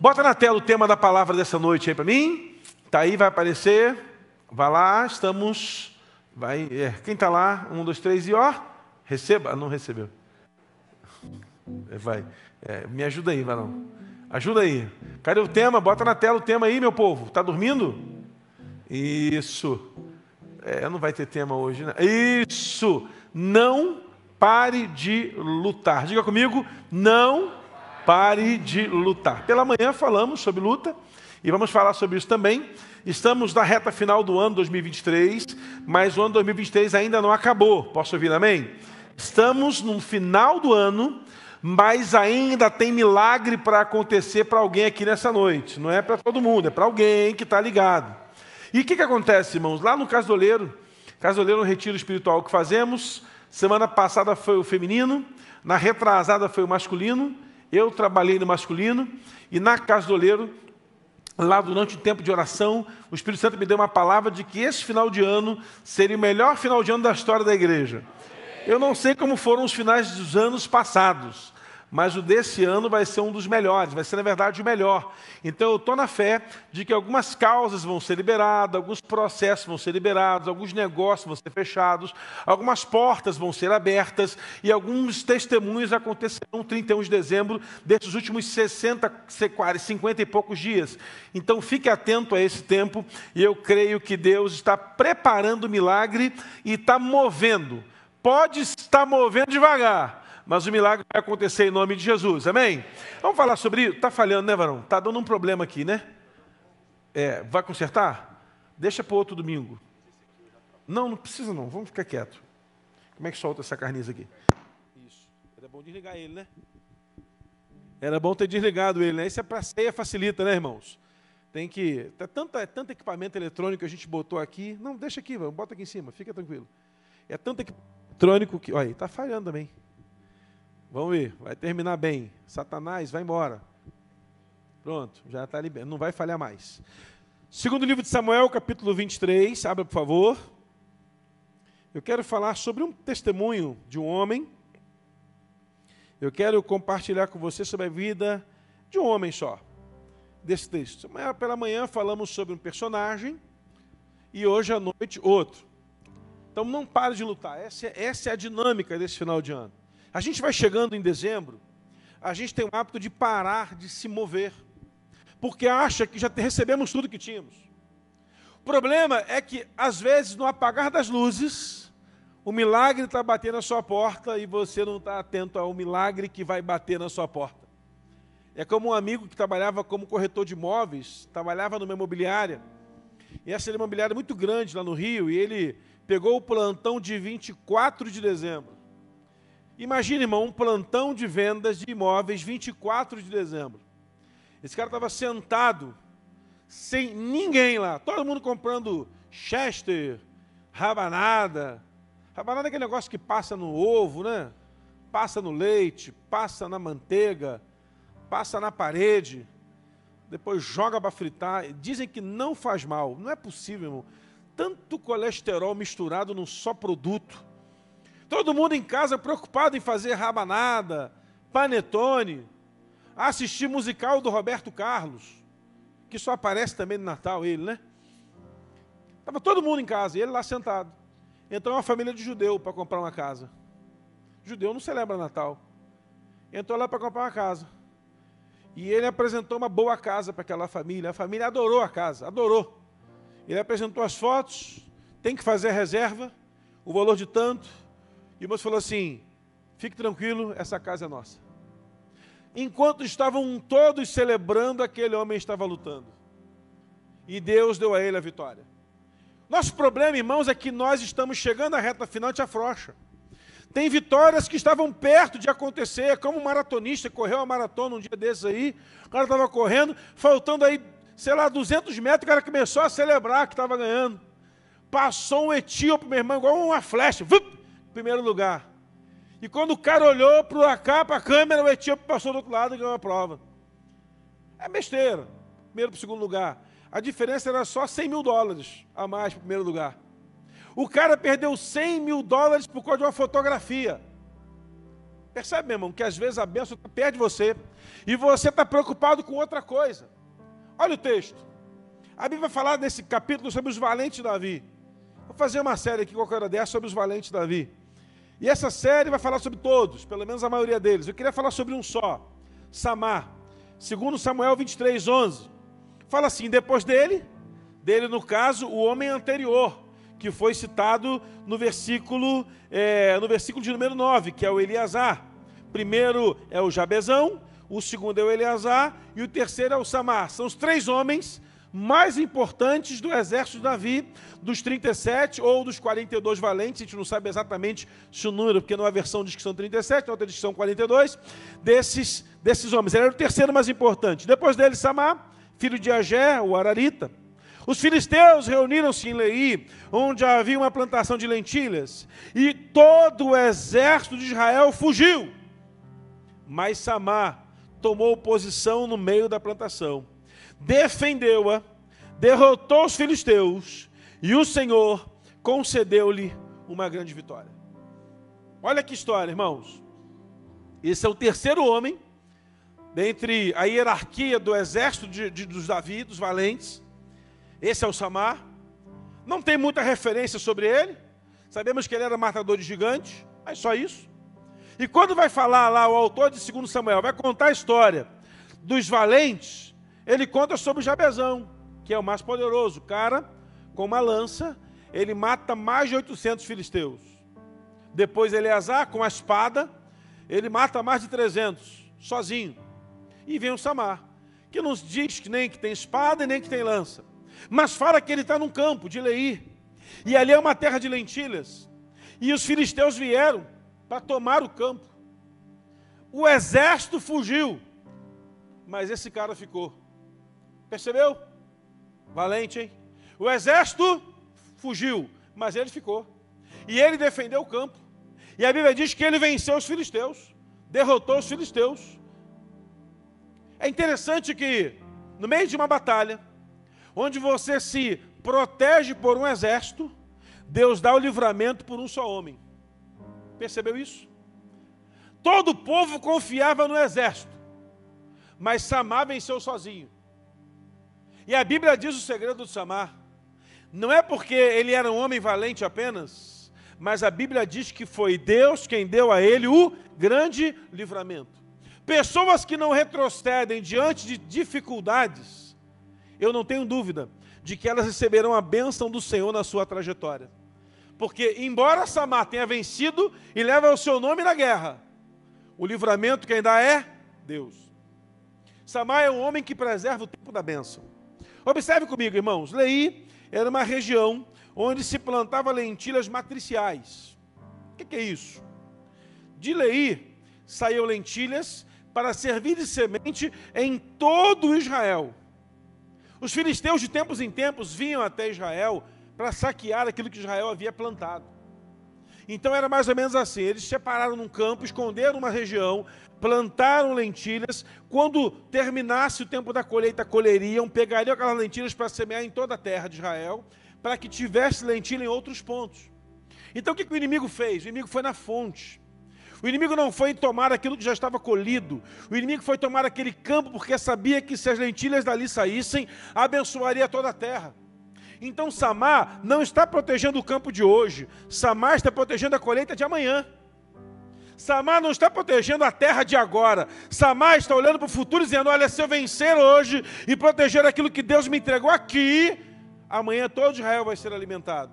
Bota na tela o tema da palavra dessa noite aí para mim. Tá aí, vai aparecer. Vai lá, estamos. Vai, é, quem está lá? Um, dois, três e ó. Receba. Não recebeu. É, vai. É, me ajuda aí, Varão. Ajuda aí. Cadê o tema? Bota na tela o tema aí, meu povo. Tá dormindo? Isso. É, não vai ter tema hoje, né? Isso. Não pare de lutar. Diga comigo, não pare de lutar. Pela manhã falamos sobre luta e vamos falar sobre isso também. Estamos na reta final do ano 2023, mas o ano 2023 ainda não acabou. Posso ouvir amém? Estamos no final do ano, mas ainda tem milagre para acontecer para alguém aqui nessa noite. Não é para todo mundo, é para alguém que está ligado. E o que, que acontece, irmãos? Lá no Casoleiro, Casoleiro é um retiro espiritual que fazemos. Semana passada foi o feminino, na retrasada foi o masculino eu trabalhei no masculino e na casa do oleiro, lá durante o tempo de oração, o Espírito Santo me deu uma palavra de que esse final de ano seria o melhor final de ano da história da igreja. Eu não sei como foram os finais dos anos passados, mas o desse ano vai ser um dos melhores, vai ser, na verdade, o melhor. Então, eu estou na fé de que algumas causas vão ser liberadas, alguns processos vão ser liberados, alguns negócios vão ser fechados, algumas portas vão ser abertas e alguns testemunhos acontecerão 31 de dezembro desses últimos 60, 50 e poucos dias. Então, fique atento a esse tempo e eu creio que Deus está preparando o milagre e está movendo. Pode estar movendo devagar, mas o milagre vai acontecer em nome de Jesus, amém? Vamos falar sobre isso? Está falhando, né, varão? Está dando um problema aqui, né? É, vai consertar? Deixa para outro domingo. Não, não precisa não, vamos ficar quieto. Como é que solta essa carniça aqui? Isso. Era bom desligar ele, né? Era bom ter desligado ele, né? Isso é para ceia, facilita, né, irmãos? Tem que. É tanto, é tanto equipamento eletrônico que a gente botou aqui. Não, deixa aqui, vamos, bota aqui em cima, fica tranquilo. É tanto equipamento eletrônico que. Olha, está falhando também. Vamos ver, vai terminar bem. Satanás, vai embora. Pronto, já está liberado, não vai falhar mais. Segundo livro de Samuel, capítulo 23, abra por favor. Eu quero falar sobre um testemunho de um homem. Eu quero compartilhar com você sobre a vida de um homem só, desse texto. Pela manhã falamos sobre um personagem e hoje à noite outro. Então não pare de lutar, essa é, essa é a dinâmica desse final de ano. A gente vai chegando em dezembro, a gente tem o hábito de parar de se mover, porque acha que já recebemos tudo que tínhamos. O problema é que, às vezes, no apagar das luzes, o milagre está batendo na sua porta e você não está atento ao milagre que vai bater na sua porta. É como um amigo que trabalhava como corretor de imóveis, trabalhava numa imobiliária, e essa imobiliária é muito grande lá no Rio, e ele pegou o plantão de 24 de dezembro. Imagina, irmão, um plantão de vendas de imóveis 24 de dezembro. Esse cara estava sentado, sem ninguém lá, todo mundo comprando Chester, rabanada. Rabanada é aquele negócio que passa no ovo, né? Passa no leite, passa na manteiga, passa na parede, depois joga para fritar. Dizem que não faz mal. Não é possível, irmão. Tanto colesterol misturado num só produto. Todo mundo em casa preocupado em fazer rabanada, panetone, assistir musical do Roberto Carlos, que só aparece também no Natal, ele, né? Estava todo mundo em casa, e ele lá sentado. Entrou uma família de judeu para comprar uma casa. Judeu não celebra Natal. Entrou lá para comprar uma casa. E ele apresentou uma boa casa para aquela família. A família adorou a casa, adorou. Ele apresentou as fotos, tem que fazer reserva, o valor de tanto. E o moço falou assim: fique tranquilo, essa casa é nossa. Enquanto estavam todos celebrando, aquele homem estava lutando. E Deus deu a ele a vitória. Nosso problema, irmãos, é que nós estamos chegando à reta final de afrocha. Tem vitórias que estavam perto de acontecer, como um maratonista correu uma maratona um dia desses aí, o cara estava correndo, faltando aí, sei lá, 200 metros, o cara começou a celebrar que estava ganhando. Passou um etíope, meu irmão, igual uma flecha, vup, primeiro lugar. E quando o cara olhou para cá, para a câmera, o etíope passou do outro lado e ganhou a prova. É besteira. Primeiro para o segundo lugar. A diferença era só 100 mil dólares a mais para o primeiro lugar. O cara perdeu 100 mil dólares por causa de uma fotografia. Percebe, meu irmão, que às vezes a bênção perde você. e você está preocupado com outra coisa. Olha o texto. A Bíblia vai falar nesse capítulo sobre os valentes de Davi. Fazer uma série aqui qualquer hora dessa sobre os valentes Davi. E essa série vai falar sobre todos, pelo menos a maioria deles. Eu queria falar sobre um só, Samar. Segundo Samuel 23, 11. Fala assim, depois dele, dele no caso, o homem anterior, que foi citado no versículo, é, no versículo de número 9, que é o Eliasar. Primeiro é o Jabezão, o segundo é o Eleazar e o terceiro é o Samar. São os três homens mais importantes do exército de Davi, dos 37 ou dos 42 valentes, a gente não sabe exatamente o número, porque numa versão diz que são 37, na outra diz que são 42, desses, desses homens. Ele era o terceiro mais importante. Depois dele, Samar, filho de Agé, o Ararita. Os filisteus reuniram-se em Lei, onde havia uma plantação de lentilhas, e todo o exército de Israel fugiu. Mas Samar tomou posição no meio da plantação, defendeu-a, derrotou os filisteus e o Senhor concedeu-lhe uma grande vitória. Olha que história, irmãos. Esse é o terceiro homem dentre a hierarquia do exército de, de, dos Davi, dos valentes. Esse é o Samar. Não tem muita referência sobre ele. Sabemos que ele era matador de gigantes, mas só isso. E quando vai falar lá o autor de 2 Samuel, vai contar a história dos valentes, ele conta sobre Jabezão, que é o mais poderoso. Cara, com uma lança, ele mata mais de 800 filisteus. Depois Eleazar, com a espada, ele mata mais de 300, sozinho. E vem o Samar, que não diz que nem que tem espada e nem que tem lança. Mas fala que ele está num campo de Leí. E ali é uma terra de lentilhas. E os filisteus vieram para tomar o campo. O exército fugiu, mas esse cara ficou. Percebeu? Valente, hein? O exército fugiu, mas ele ficou. E ele defendeu o campo. E a Bíblia diz que ele venceu os filisteus, derrotou os filisteus. É interessante que, no meio de uma batalha, onde você se protege por um exército, Deus dá o livramento por um só homem. Percebeu isso? Todo o povo confiava no exército, mas Samar venceu sozinho. E a Bíblia diz o segredo de Samar. Não é porque ele era um homem valente apenas, mas a Bíblia diz que foi Deus quem deu a ele o grande livramento. Pessoas que não retrocedem diante de dificuldades, eu não tenho dúvida de que elas receberão a bênção do Senhor na sua trajetória. Porque, embora Samar tenha vencido e leva o seu nome na guerra, o livramento quem dá é Deus. Samar é um homem que preserva o tempo da bênção. Observe comigo, irmãos. Lei era uma região onde se plantava lentilhas matriciais. O que, que é isso? De Lei saíam lentilhas para servir de semente em todo Israel. Os filisteus de tempos em tempos vinham até Israel para saquear aquilo que Israel havia plantado. Então era mais ou menos assim: eles separaram num campo, esconderam uma região, plantaram lentilhas. Quando terminasse o tempo da colheita, colheriam, pegariam aquelas lentilhas para semear em toda a terra de Israel, para que tivesse lentilha em outros pontos. Então o que, que o inimigo fez? O inimigo foi na fonte. O inimigo não foi tomar aquilo que já estava colhido. O inimigo foi tomar aquele campo porque sabia que se as lentilhas dali saíssem, abençoaria toda a terra. Então Samar não está protegendo o campo de hoje, Samar está protegendo a colheita de amanhã. Samar não está protegendo a terra de agora. Samar está olhando para o futuro dizendo: Olha, se eu vencer hoje e proteger aquilo que Deus me entregou aqui, amanhã todo Israel vai ser alimentado.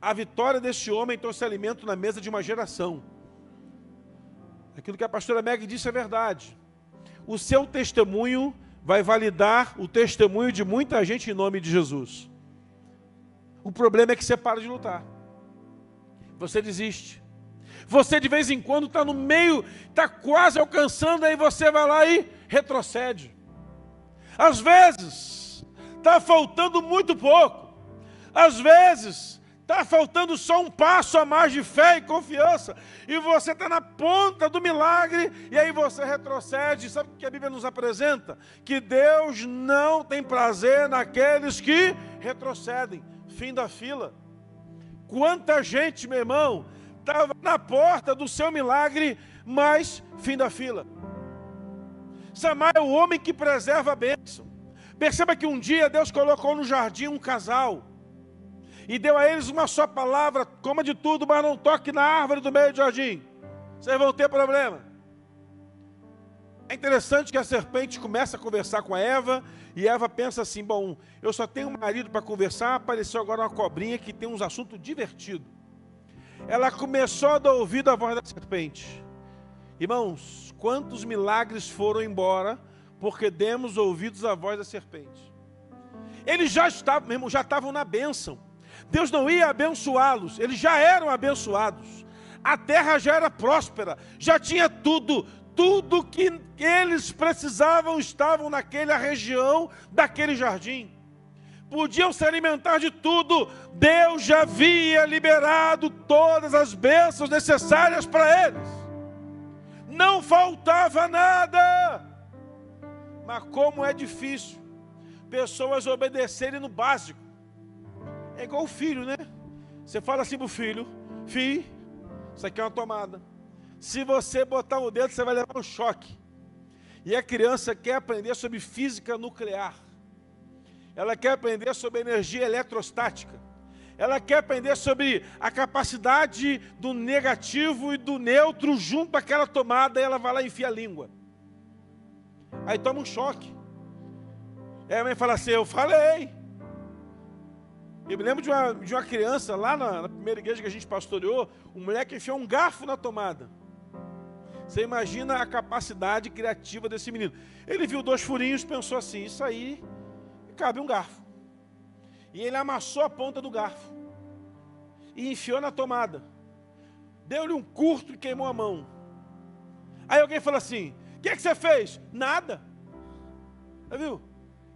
A vitória deste homem trouxe alimento na mesa de uma geração. Aquilo que a pastora Meg disse é verdade. O seu testemunho vai validar o testemunho de muita gente em nome de Jesus. O problema é que você para de lutar. Você desiste. Você de vez em quando está no meio, está quase alcançando, aí você vai lá e retrocede. Às vezes, está faltando muito pouco. Às vezes, Está faltando só um passo a mais de fé e confiança. E você está na ponta do milagre. E aí você retrocede. Sabe o que a Bíblia nos apresenta? Que Deus não tem prazer naqueles que retrocedem. Fim da fila. Quanta gente, meu irmão, estava na porta do seu milagre, mas fim da fila. Samar é o homem que preserva a bênção. Perceba que um dia Deus colocou no jardim um casal e deu a eles uma só palavra: coma de tudo, mas não toque na árvore do meio do jardim. Vocês vão ter problema. É interessante que a serpente começa a conversar com a Eva e Eva pensa assim: bom, eu só tenho um marido para conversar, apareceu agora uma cobrinha que tem uns assuntos divertidos. Ela começou a dar ouvido à voz da serpente. Irmãos, quantos milagres foram embora porque demos ouvidos à voz da serpente? Eles já estavam, já estavam na bênção. Deus não ia abençoá-los, eles já eram abençoados. A terra já era próspera, já tinha tudo, tudo que eles precisavam estavam naquela região, daquele jardim. Podiam se alimentar de tudo. Deus já havia liberado todas as bênçãos necessárias para eles. Não faltava nada. Mas como é difícil pessoas obedecerem no básico. É igual o filho, né? Você fala assim para o filho: Filho, isso aqui é uma tomada. Se você botar o dedo, você vai levar um choque. E a criança quer aprender sobre física nuclear. Ela quer aprender sobre energia eletrostática. Ela quer aprender sobre a capacidade do negativo e do neutro junto àquela tomada e ela vai lá e enfia a língua. Aí toma um choque. Aí a mãe fala assim: Eu falei. Eu me lembro de uma, de uma criança lá na, na, primeira igreja que a gente pastoreou, um moleque enfiou um garfo na tomada. Você imagina a capacidade criativa desse menino. Ele viu dois furinhos, pensou assim: isso aí cabe um garfo. E ele amassou a ponta do garfo e enfiou na tomada. Deu-lhe um curto e queimou a mão. Aí alguém falou assim: O que, é que você fez? Nada. Você viu?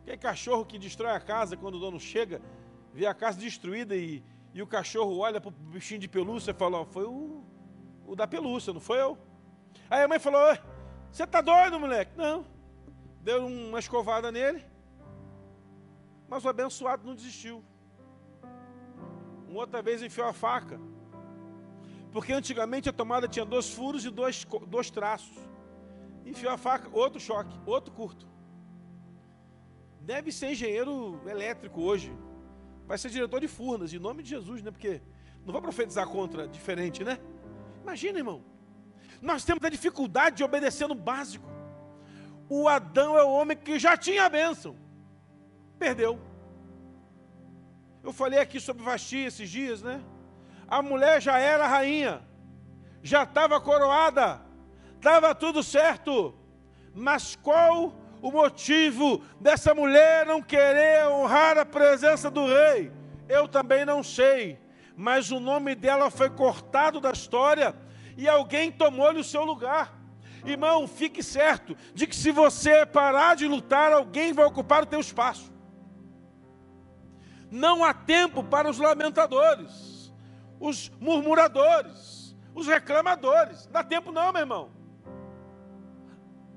Aquele cachorro que destrói a casa quando o dono chega vê a casa destruída e, e o cachorro olha para o bichinho de pelúcia e fala: Foi o, o da pelúcia, não foi eu. Aí a mãe falou: Você está doido, moleque? Não. Deu uma escovada nele. Mas o abençoado não desistiu. Uma outra vez enfiou a faca. Porque antigamente a tomada tinha dois furos e dois, dois traços. Enfiou a faca, outro choque, outro curto. Deve ser engenheiro elétrico hoje vai ser diretor de Furnas, em nome de Jesus, né? Porque não vai profetizar contra diferente, né? Imagina, irmão. Nós temos a dificuldade de obedecer no básico. O Adão é o homem que já tinha a bênção, perdeu. Eu falei aqui sobre Vasti esses dias, né? A mulher já era rainha, já estava coroada, estava tudo certo, mas qual o motivo dessa mulher não querer honrar a presença do rei, eu também não sei, mas o nome dela foi cortado da história e alguém tomou-lhe o seu lugar. Irmão, fique certo de que se você parar de lutar, alguém vai ocupar o teu espaço. Não há tempo para os lamentadores, os murmuradores, os reclamadores. Não dá tempo não, meu irmão.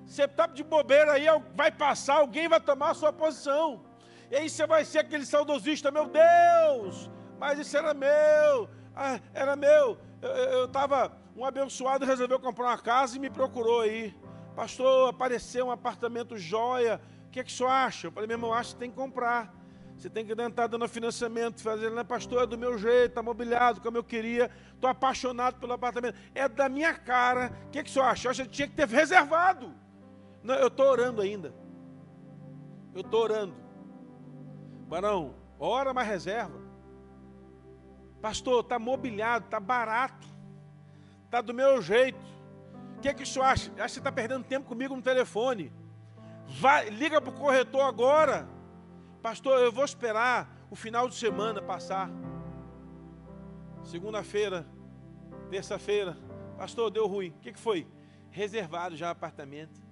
Você está de bobeira aí, vai passar, alguém vai tomar a sua posição. E aí você vai ser aquele saudosista, meu Deus, mas isso era meu, ah, era meu. Eu estava, um abençoado resolveu comprar uma casa e me procurou aí. Pastor, apareceu um apartamento joia, o que é que o senhor acha? Eu falei, meu irmão, acho que tem que comprar. Você tem que estar dando financiamento, fazendo, né, pastor, é do meu jeito, está mobiliado como eu queria, estou apaixonado pelo apartamento. É da minha cara. O que, é que o senhor acha? Eu acho que tinha que ter reservado. Não, eu estou orando ainda. Eu estou orando. Barão, ora mais reserva. Pastor, está mobiliado, está barato. Está do meu jeito. O que, é que o senhor acha? Acha que você está perdendo tempo comigo no telefone. Vai, liga para o corretor agora. Pastor, eu vou esperar o final de semana passar. Segunda-feira, terça-feira. Pastor, deu ruim. O que, que foi? Reservado já apartamento.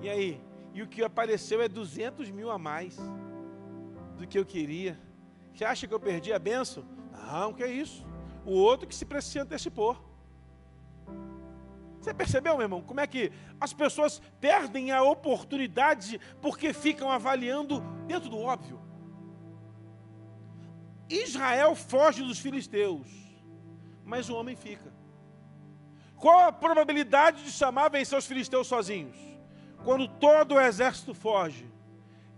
E aí? E o que apareceu é 200 mil a mais do que eu queria. Você acha que eu perdi a benção? Não, que é isso. O outro que se precisa antecipou. Você percebeu, meu irmão, como é que as pessoas perdem a oportunidade porque ficam avaliando dentro do óbvio? Israel foge dos filisteus, mas o homem fica. Qual a probabilidade de chamar vencer os filisteus sozinhos? Quando todo o exército foge,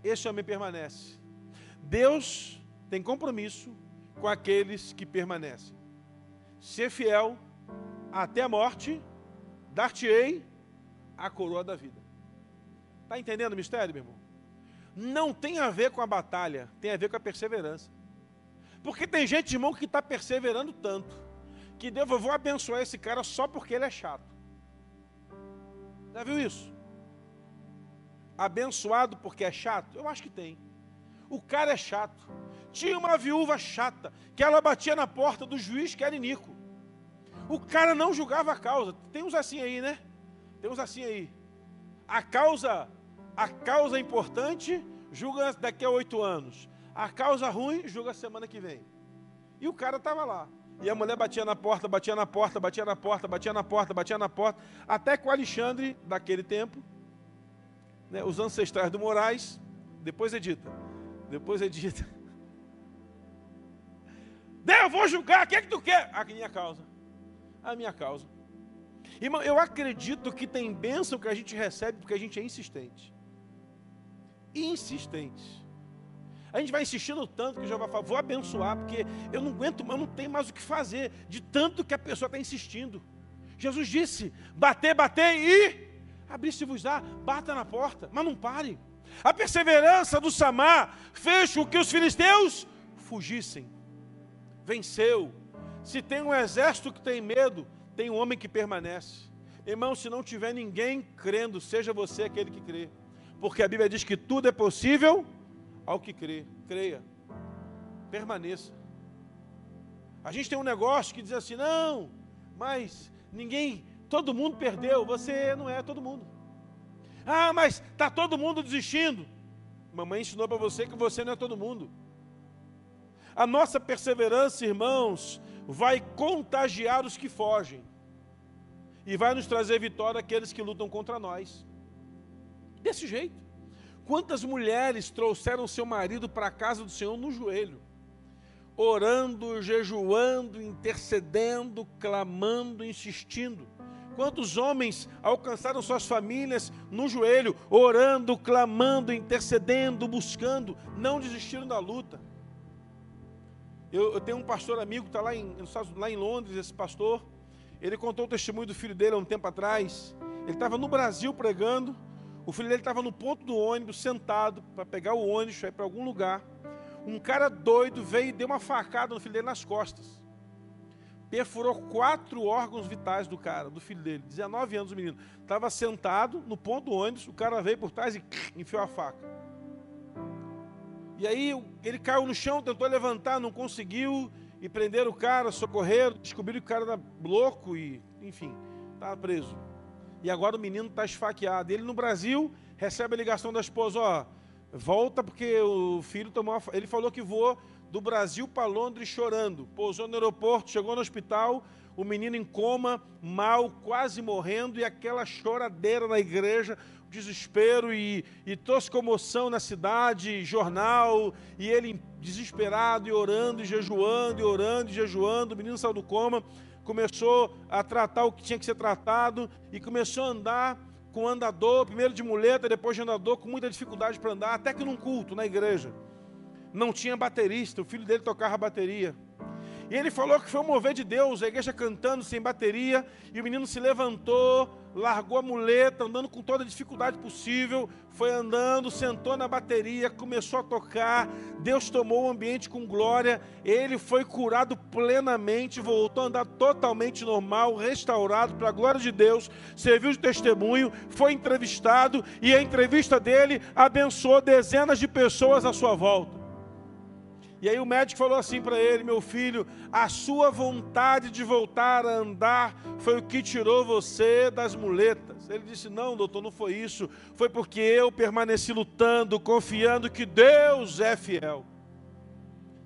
esse homem permanece. Deus tem compromisso com aqueles que permanecem. Ser fiel até a morte, dar-te-ei a coroa da vida. Está entendendo o mistério, meu irmão? Não tem a ver com a batalha, tem a ver com a perseverança. Porque tem gente, irmão, que está perseverando tanto, que Deus, eu vou abençoar esse cara só porque ele é chato. Já viu isso? Abençoado porque é chato? Eu acho que tem. O cara é chato. Tinha uma viúva chata, que ela batia na porta do juiz que era Nico. O cara não julgava a causa. Tem uns assim aí, né? Tem uns assim aí. A causa, a causa importante, julga daqui a oito anos. A causa ruim, julga semana que vem. E o cara estava lá. E a mulher batia na porta, batia na porta, batia na porta, batia na porta, batia na porta, até que o Alexandre, daquele tempo, né, os ancestrais do Moraes, depois edita, depois edita. Deus, eu vou julgar, o que é que tu quer? A minha causa. A minha causa. Irmão, eu acredito que tem bênção que a gente recebe porque a gente é insistente. Insistente. A gente vai insistindo tanto que Jeová fala, vou abençoar, porque eu não aguento, eu não tenho mais o que fazer, de tanto que a pessoa está insistindo. Jesus disse: bater, bater e abrir-se-vos-á, bata na porta, mas não pare. A perseverança do Samar fez com que os filisteus fugissem. Venceu. Se tem um exército que tem medo, tem um homem que permanece. Irmão, se não tiver ninguém crendo, seja você aquele que crê. Porque a Bíblia diz que tudo é possível ao que crê. Creia. Permaneça. A gente tem um negócio que diz assim: não, mas ninguém, todo mundo perdeu. Você não é todo mundo. Ah, mas está todo mundo desistindo. Mamãe ensinou para você que você não é todo mundo. A nossa perseverança, irmãos, vai contagiar os que fogem e vai nos trazer vitória aqueles que lutam contra nós. Desse jeito. Quantas mulheres trouxeram seu marido para a casa do Senhor no joelho, orando, jejuando, intercedendo, clamando, insistindo? Quantos homens alcançaram suas famílias no joelho, orando, clamando, intercedendo, buscando, não desistiram da luta? Eu, eu tenho um pastor amigo que está lá em, lá em Londres, esse pastor. Ele contou o testemunho do filho dele há um tempo atrás. Ele estava no Brasil pregando o filho dele estava no ponto do ônibus, sentado, para pegar o ônibus, para ir para algum lugar. Um cara doido veio e deu uma facada no filho dele nas costas. Perfurou quatro órgãos vitais do cara, do filho dele. 19 anos o menino. Estava sentado no ponto do ônibus, o cara veio por trás e enfiou a faca. E aí ele caiu no chão, tentou levantar, não conseguiu. E prenderam o cara, socorreram, descobriram que o cara era louco e, enfim, estava preso. E agora o menino está esfaqueado. Ele no Brasil recebe a ligação da esposa, ó, volta porque o filho tomou. Ele falou que voou do Brasil para Londres chorando. Pousou no aeroporto, chegou no hospital, o menino em coma, mal, quase morrendo, e aquela choradeira na igreja, desespero e, e comoção na cidade, jornal, e ele desesperado e orando e jejuando, e orando e jejuando, o menino saiu do coma começou a tratar o que tinha que ser tratado e começou a andar com andador, primeiro de muleta, depois de andador, com muita dificuldade para andar, até que num culto na igreja. Não tinha baterista, o filho dele tocava bateria. E ele falou que foi um mover de Deus, a igreja cantando sem bateria, e o menino se levantou, largou a muleta, andando com toda a dificuldade possível, foi andando, sentou na bateria, começou a tocar, Deus tomou o ambiente com glória, ele foi curado plenamente, voltou a andar totalmente normal, restaurado para a glória de Deus, serviu de testemunho, foi entrevistado e a entrevista dele abençoou dezenas de pessoas à sua volta. E aí o médico falou assim para ele: Meu filho, a sua vontade de voltar a andar foi o que tirou você das muletas. Ele disse: Não, doutor, não foi isso. Foi porque eu permaneci lutando, confiando que Deus é fiel.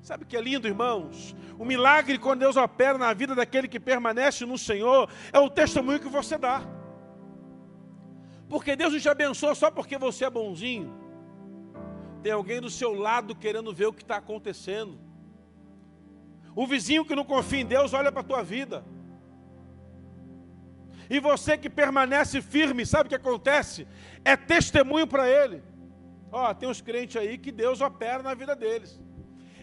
Sabe o que é lindo, irmãos? O milagre, quando Deus opera na vida daquele que permanece no Senhor, é o testemunho que você dá. Porque Deus não te abençoa só porque você é bonzinho. Tem alguém do seu lado querendo ver o que está acontecendo. O vizinho que não confia em Deus olha para a tua vida. E você que permanece firme, sabe o que acontece? É testemunho para ele. Ó, tem uns crentes aí que Deus opera na vida deles.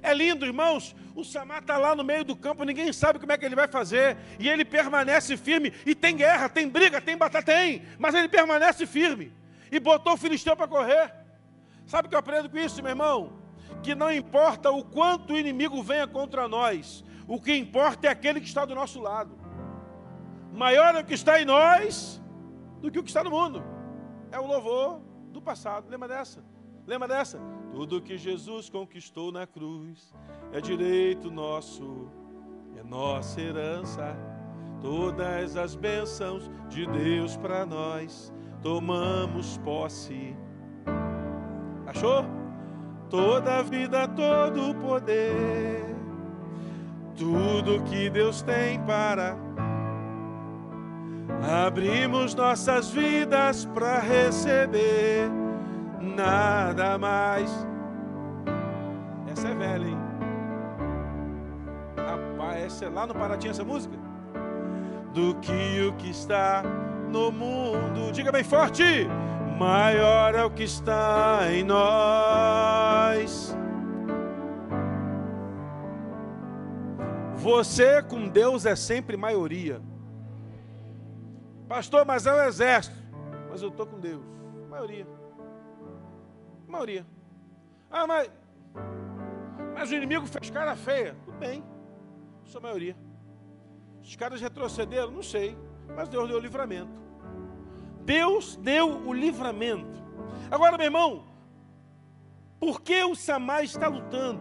É lindo, irmãos. O Samar está lá no meio do campo, ninguém sabe como é que ele vai fazer. E ele permanece firme. E tem guerra, tem briga, tem batalha, tem. Mas ele permanece firme. E botou o filisteu para correr. Sabe o que eu aprendo com isso, meu irmão? Que não importa o quanto o inimigo venha contra nós, o que importa é aquele que está do nosso lado. Maior é o que está em nós do que o que está no mundo. É o louvor do passado. Lembra dessa? Lembra dessa? Tudo que Jesus conquistou na cruz é direito nosso, é nossa herança. Todas as bênçãos de Deus para nós tomamos posse. Achou? Toda vida, todo poder, tudo que Deus tem para abrimos nossas vidas para receber nada mais. Essa é velha, hein? Rapaz, essa é lá no Paraty essa música? Do que o que está no mundo. Diga bem forte. Maior é o que está em nós. Você com Deus é sempre maioria. Pastor, mas é o exército. Mas eu estou com Deus. Maioria. Maioria. Ah, mas, mas o inimigo fez cara feia. Tudo bem. Sou maioria. Os caras retrocederam? Não sei. Mas Deus deu livramento. Deus deu o livramento. Agora, meu irmão, por que o Samar está lutando?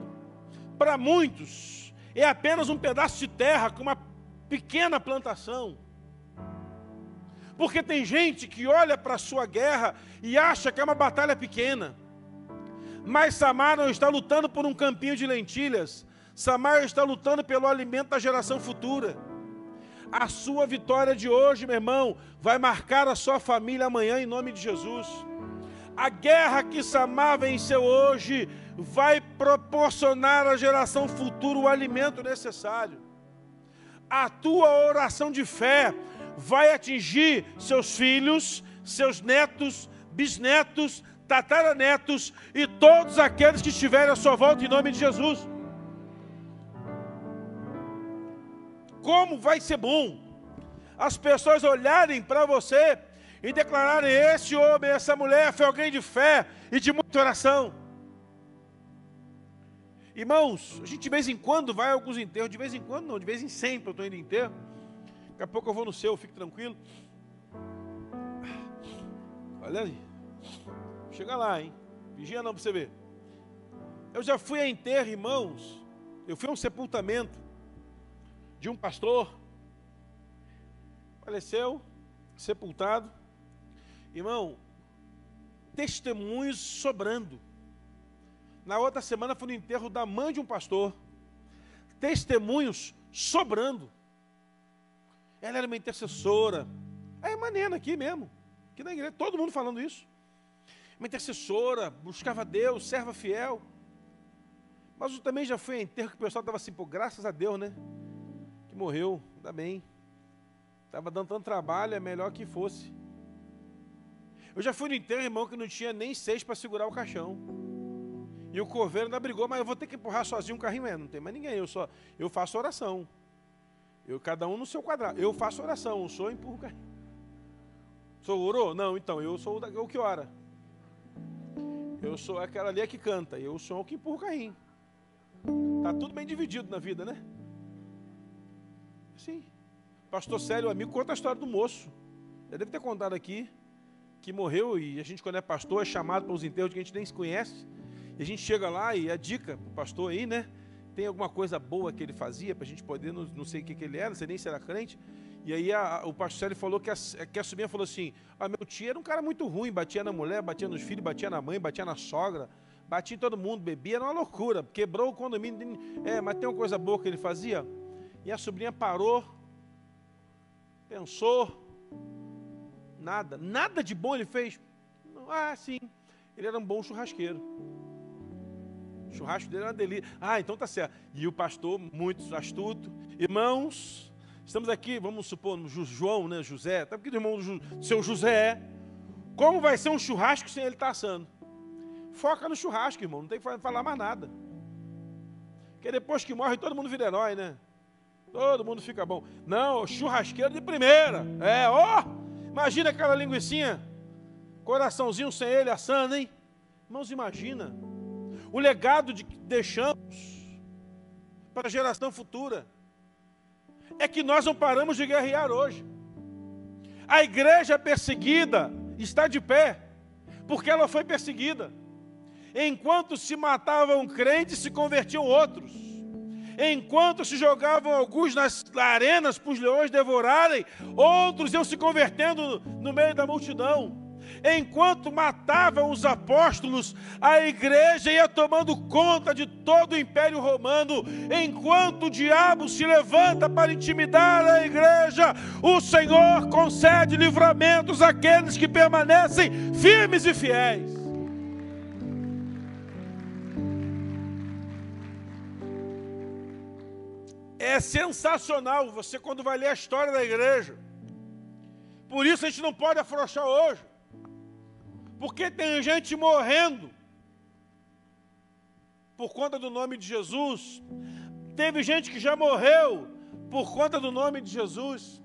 Para muitos, é apenas um pedaço de terra com uma pequena plantação. Porque tem gente que olha para a sua guerra e acha que é uma batalha pequena. Mas Samar não está lutando por um campinho de lentilhas. Samar está lutando pelo alimento da geração futura. A sua vitória de hoje, meu irmão, vai marcar a sua família amanhã em nome de Jesus. A guerra que Samar venceu hoje vai proporcionar à geração futura o alimento necessário. A tua oração de fé vai atingir seus filhos, seus netos, bisnetos, tataranetos e todos aqueles que estiverem à sua volta em nome de Jesus. Como vai ser bom as pessoas olharem para você e declararem: esse homem, essa mulher foi alguém de fé e de muita oração. Irmãos, a gente de vez em quando vai a alguns enterros, de vez em quando não, de vez em sempre eu estou indo em enterro. Daqui a pouco eu vou no seu, fique tranquilo. Olha ali. Chega lá, hein? Vigia não para você ver. Eu já fui a enterro, irmãos. Eu fui a um sepultamento de um pastor, faleceu, sepultado. Irmão, testemunhos sobrando. Na outra semana foi no enterro da mãe de um pastor. Testemunhos sobrando. Ela era uma intercessora. É maneira aqui mesmo. Aqui na igreja, todo mundo falando isso. Uma intercessora, buscava Deus, serva fiel. Mas eu também já fui a enterro que o pessoal estava assim, pô, graças a Deus, né? Que morreu, ainda bem. Estava dando tanto trabalho, é melhor que fosse. Eu já fui no enterro, irmão, que não tinha nem seis para segurar o caixão. E o coveiro ainda brigou, mas eu vou ter que empurrar sozinho o carrinho. É, não tem mais ninguém, eu só eu faço oração. Eu, cada um no seu quadrado. Eu faço oração, o senhor empurra o carrinho. O senhor orou? Não, então, eu sou o que ora. Eu sou aquela ali que canta, eu sou o que empurra o carrinho. Está tudo bem dividido na vida, né? Sim. Pastor Célio, amigo, conta a história do moço. Já deve ter contado aqui que morreu e a gente, quando é pastor, é chamado para os enterros que a gente nem se conhece. E a gente chega lá e a dica para o pastor aí, né? Tem alguma coisa boa que ele fazia para a gente poder, não, não sei o que, que ele era, não sei nem se era crente. E aí a, o pastor Célio falou que a, que a sobrinha falou assim: ah, meu tio era um cara muito ruim, batia na mulher, batia nos filhos, batia na mãe, batia na sogra, batia em todo mundo, bebia, era uma loucura, quebrou o condomínio. É, mas tem uma coisa boa que ele fazia? E a sobrinha parou, pensou, nada, nada de bom ele fez. Ah, sim, ele era um bom churrasqueiro. O churrasco dele era uma delícia. Ah, então tá certo. E o pastor, muito astuto. Irmãos, Estamos aqui, vamos supor, no João, né, José, está aqui do irmão do seu José. Como vai ser um churrasco sem ele estar tá assando? Foca no churrasco, irmão, não tem que falar mais nada. Porque depois que morre, todo mundo vira herói, né? Todo mundo fica bom. Não, churrasqueiro de primeira. É, ó! Oh, imagina aquela linguiçinha, coraçãozinho sem ele assando, hein? Irmãos, imagina o legado de que deixamos para a geração futura. É que nós não paramos de guerrear hoje. A igreja perseguida está de pé, porque ela foi perseguida. Enquanto se matavam crentes, se convertiam outros. Enquanto se jogavam alguns nas arenas para os leões devorarem, outros iam se convertendo no meio da multidão enquanto matavam os apóstolos, a igreja ia tomando conta de todo o império romano, enquanto o diabo se levanta para intimidar a igreja, o Senhor concede livramentos àqueles que permanecem firmes e fiéis. É sensacional você quando vai ler a história da igreja. Por isso a gente não pode afrouxar hoje. Porque tem gente morrendo por conta do nome de Jesus. Teve gente que já morreu por conta do nome de Jesus.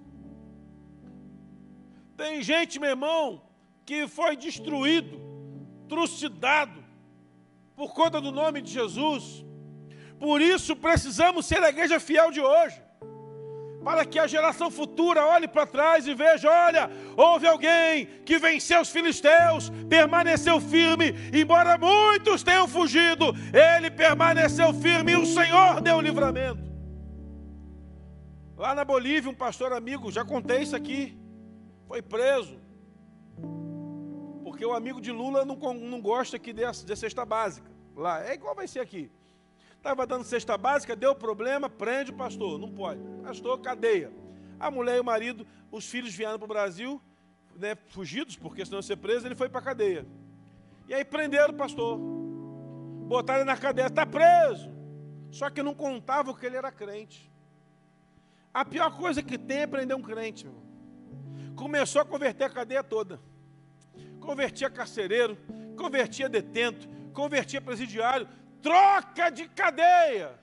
Tem gente, meu irmão, que foi destruído, trucidado por conta do nome de Jesus. Por isso precisamos ser a igreja fiel de hoje para que a geração futura olhe para trás e veja: olha, houve alguém que venceu os filisteus, permaneceu firme, embora muitos tenham fugido, ele permaneceu firme e o Senhor deu o livramento. Lá na Bolívia, um pastor amigo, já contei isso aqui, foi preso, porque o amigo de Lula não, não gosta que dê, dê cesta básica. Lá, é igual vai ser aqui. Estava dando cesta básica, deu problema, prende o pastor. Não pode. Pastor, cadeia. A mulher e o marido, os filhos vieram para o Brasil, né, fugidos, porque senão ia ser preso, ele foi para a cadeia. E aí prenderam o pastor. Botaram ele na cadeia, está preso. Só que não contava que ele era crente. A pior coisa que tem é prender um crente. Começou a converter a cadeia toda. Convertia carcereiro, convertia detento, convertia presidiário, troca de cadeia.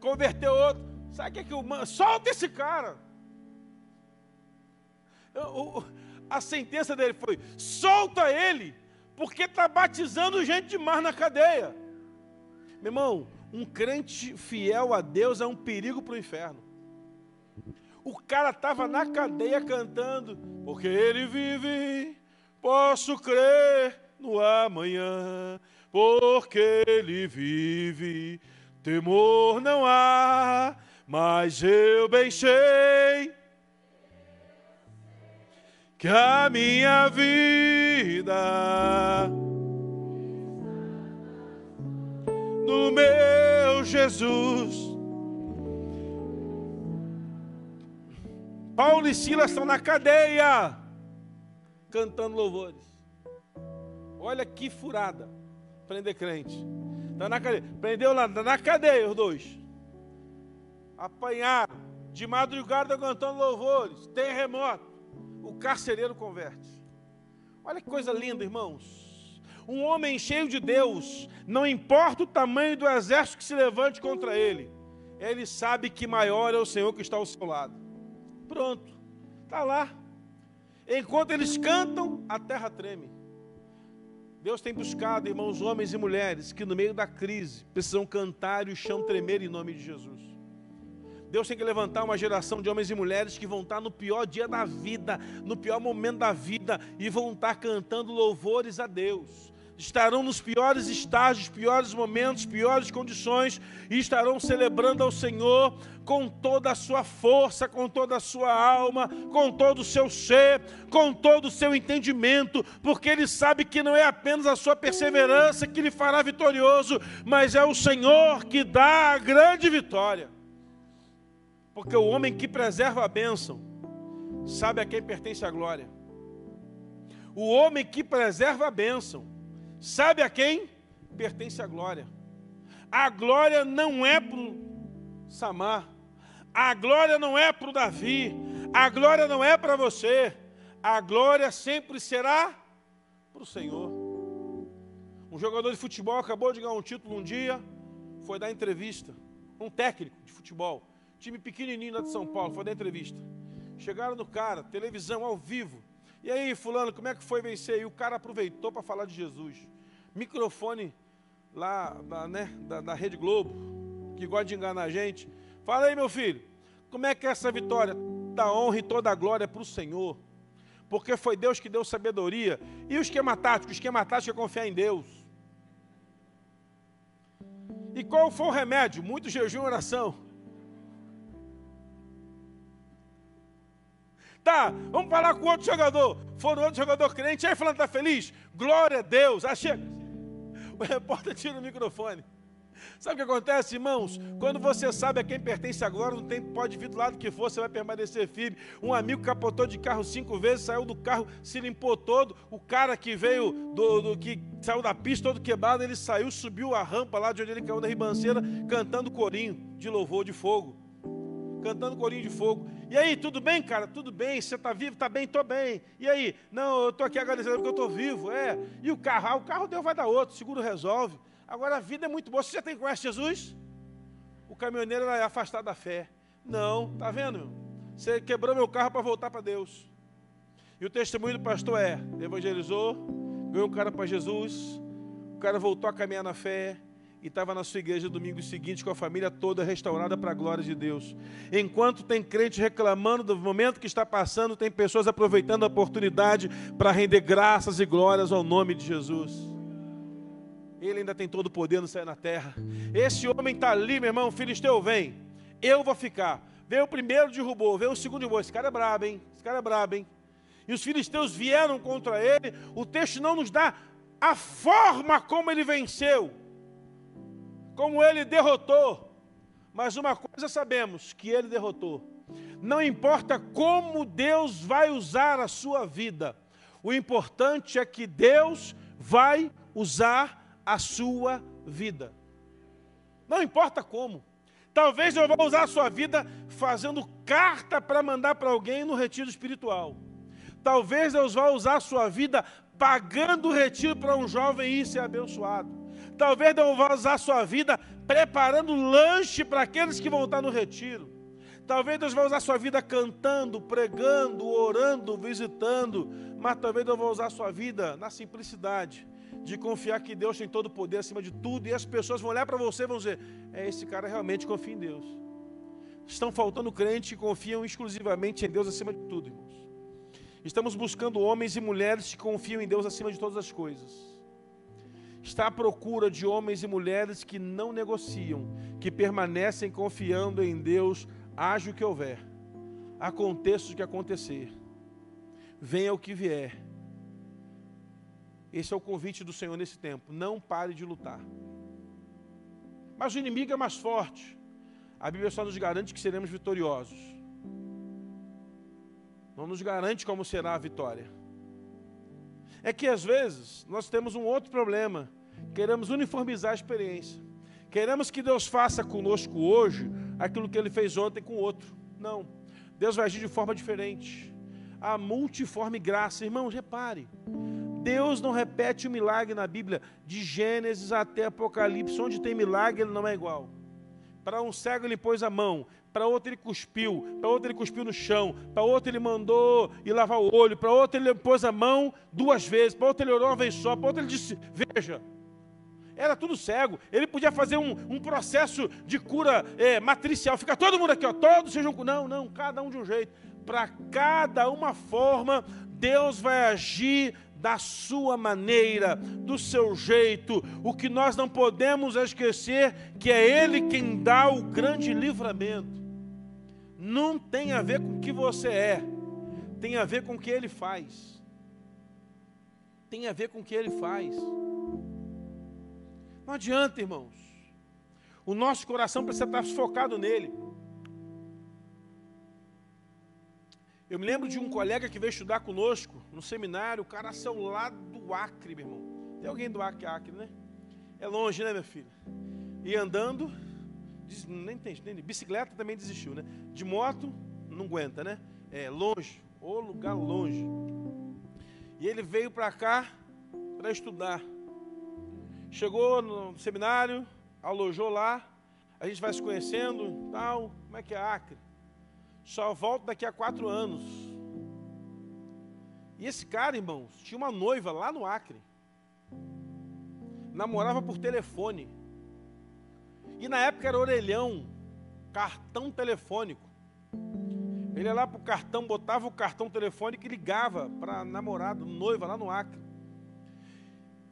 Converteu outro. Sabe o que, é que o Solta esse cara. a sentença dele foi: solta ele, porque está batizando gente demais na cadeia. Meu irmão, um crente fiel a Deus é um perigo para o inferno. O cara estava na cadeia cantando, porque ele vive, posso crer no amanhã porque ele vive. Temor não há, mas eu bem sei que a minha vida no meu Jesus. Paulo e Silas estão na cadeia, cantando louvores. Olha que furada prender crente. Está na cadeia. Prendeu lá, está na cadeia os dois. Apanharam. De madrugada cantando louvores. Terremoto. O carcereiro converte. Olha que coisa linda, irmãos. Um homem cheio de Deus, não importa o tamanho do exército que se levante contra ele, ele sabe que maior é o Senhor que está ao seu lado. Pronto, está lá. Enquanto eles cantam, a terra treme. Deus tem buscado, irmãos, homens e mulheres que no meio da crise precisam cantar e o chão tremer em nome de Jesus. Deus tem que levantar uma geração de homens e mulheres que vão estar no pior dia da vida, no pior momento da vida e vão estar cantando louvores a Deus estarão nos piores estágios, piores momentos, piores condições e estarão celebrando ao Senhor com toda a sua força, com toda a sua alma, com todo o seu ser, com todo o seu entendimento, porque ele sabe que não é apenas a sua perseverança que lhe fará vitorioso, mas é o Senhor que dá a grande vitória. Porque o homem que preserva a bênção sabe a quem pertence a glória. O homem que preserva a bênção Sabe a quem? Pertence a glória. A glória não é para o Samar. A glória não é para o Davi, a glória não é para você, a glória sempre será para o Senhor. Um jogador de futebol acabou de ganhar um título um dia, foi dar entrevista. Um técnico de futebol, time pequenininho lá de São Paulo, foi dar entrevista. Chegaram no cara, televisão ao vivo. E aí, fulano, como é que foi vencer? E o cara aproveitou para falar de Jesus. Microfone lá da, né, da, da Rede Globo, que gosta de enganar a gente. Fala aí, meu filho, como é que é essa vitória? Da honra e toda a glória para o Senhor. Porque foi Deus que deu sabedoria. E o esquema tático? O esquema tático é confiar em Deus. E qual foi o remédio? Muito jejum e oração. Tá, vamos falar com outro jogador. Foram outro jogador crente, aí falando, tá feliz? Glória a Deus. Ah, chega. O repórter tira o microfone. Sabe o que acontece, irmãos? Quando você sabe a quem pertence agora, não tem, pode vir do lado que for, você vai permanecer firme. Um amigo capotou de carro cinco vezes, saiu do carro, se limpou todo. O cara que veio do, do que saiu da pista todo quebrado, ele saiu, subiu a rampa lá de onde ele caiu da ribanceira, cantando corinho de louvor de fogo. Cantando corinho de fogo. E aí, tudo bem, cara? Tudo bem? Você está vivo? Está bem? Estou bem. E aí? Não, eu estou aqui agradecendo porque eu estou vivo. É. E o carro? Ah, o carro Deus vai dar outro, seguro resolve. Agora a vida é muito boa. Você já tem conhece Jesus? O caminhoneiro era afastado da fé. Não, tá vendo? Você quebrou meu carro para voltar para Deus. E o testemunho do pastor é: evangelizou, ganhou um cara para Jesus, o cara voltou a caminhar na fé e estava na sua igreja domingo seguinte com a família toda restaurada para a glória de Deus. Enquanto tem crente reclamando do momento que está passando, tem pessoas aproveitando a oportunidade para render graças e glórias ao nome de Jesus. Ele ainda tem todo o poder no céu na terra. Esse homem está ali, meu irmão, filisteu, vem. Eu vou ficar. Veio o primeiro, derrubou. Veio o segundo, derrubou. Esse cara é brabo, hein? Esse cara é brabo, hein? E os filisteus vieram contra ele. O texto não nos dá a forma como ele venceu. Como ele derrotou. Mas uma coisa sabemos, que ele derrotou. Não importa como Deus vai usar a sua vida. O importante é que Deus vai usar a sua vida. Não importa como. Talvez eu vá usar a sua vida fazendo carta para mandar para alguém no retiro espiritual. Talvez Deus vá usar a sua vida pagando o retiro para um jovem ir ser abençoado. Talvez Deus vá usar a sua vida preparando lanche para aqueles que vão estar no retiro. Talvez Deus vá usar a sua vida cantando, pregando, orando, visitando. Mas talvez Deus vá usar a sua vida na simplicidade de confiar que Deus tem todo o poder acima de tudo, e as pessoas vão olhar para você e vão dizer: é, esse cara realmente confia em Deus. Estão faltando crentes que confiam exclusivamente em Deus acima de tudo, irmãos. Estamos buscando homens e mulheres que confiam em Deus acima de todas as coisas. Está à procura de homens e mulheres que não negociam, que permanecem confiando em Deus, haja o que houver, aconteça o que acontecer, venha o que vier esse é o convite do Senhor nesse tempo. Não pare de lutar. Mas o inimigo é mais forte. A Bíblia só nos garante que seremos vitoriosos. Não nos garante como será a vitória. É que às vezes nós temos um outro problema. Queremos uniformizar a experiência. Queremos que Deus faça conosco hoje aquilo que ele fez ontem com o outro. Não. Deus vai agir de forma diferente. A multiforme graça, irmãos, repare. Deus não repete o milagre na Bíblia, de Gênesis até Apocalipse, onde tem milagre, ele não é igual. Para um cego ele pôs a mão, para outro ele cuspiu, para outro ele cuspiu no chão, para outro ele mandou ir lavar o olho, para outro ele pôs a mão duas vezes, para outro ele orou uma vez só, para outro ele disse: Veja, era tudo cego. Ele podia fazer um, um processo de cura é, matricial. Fica todo mundo aqui, ó, todos sejam. Não, não, cada um de um jeito. Para cada uma forma, Deus vai agir da sua maneira, do seu jeito. O que nós não podemos esquecer que é Ele quem dá o grande livramento. Não tem a ver com o que você é, tem a ver com o que Ele faz. Tem a ver com o que Ele faz. Não adianta, irmãos. O nosso coração precisa estar focado nele. Eu me lembro de um colega que veio estudar conosco no seminário, o cara saiu lá do Acre, meu irmão. Tem alguém do Acre, Acre, né? É longe, né, minha filha? E andando, nem tem, nem, bicicleta também desistiu, né? De moto, não aguenta, né? É longe, ou lugar longe. E ele veio para cá para estudar. Chegou no seminário, alojou lá, a gente vai se conhecendo, tal. Como é que é Acre? Só volto daqui a quatro anos. E esse cara, irmãos, tinha uma noiva lá no Acre. Namorava por telefone. E na época era orelhão, cartão telefônico. Ele ia lá para o cartão, botava o cartão telefônico e ligava para namorada, noiva lá no Acre.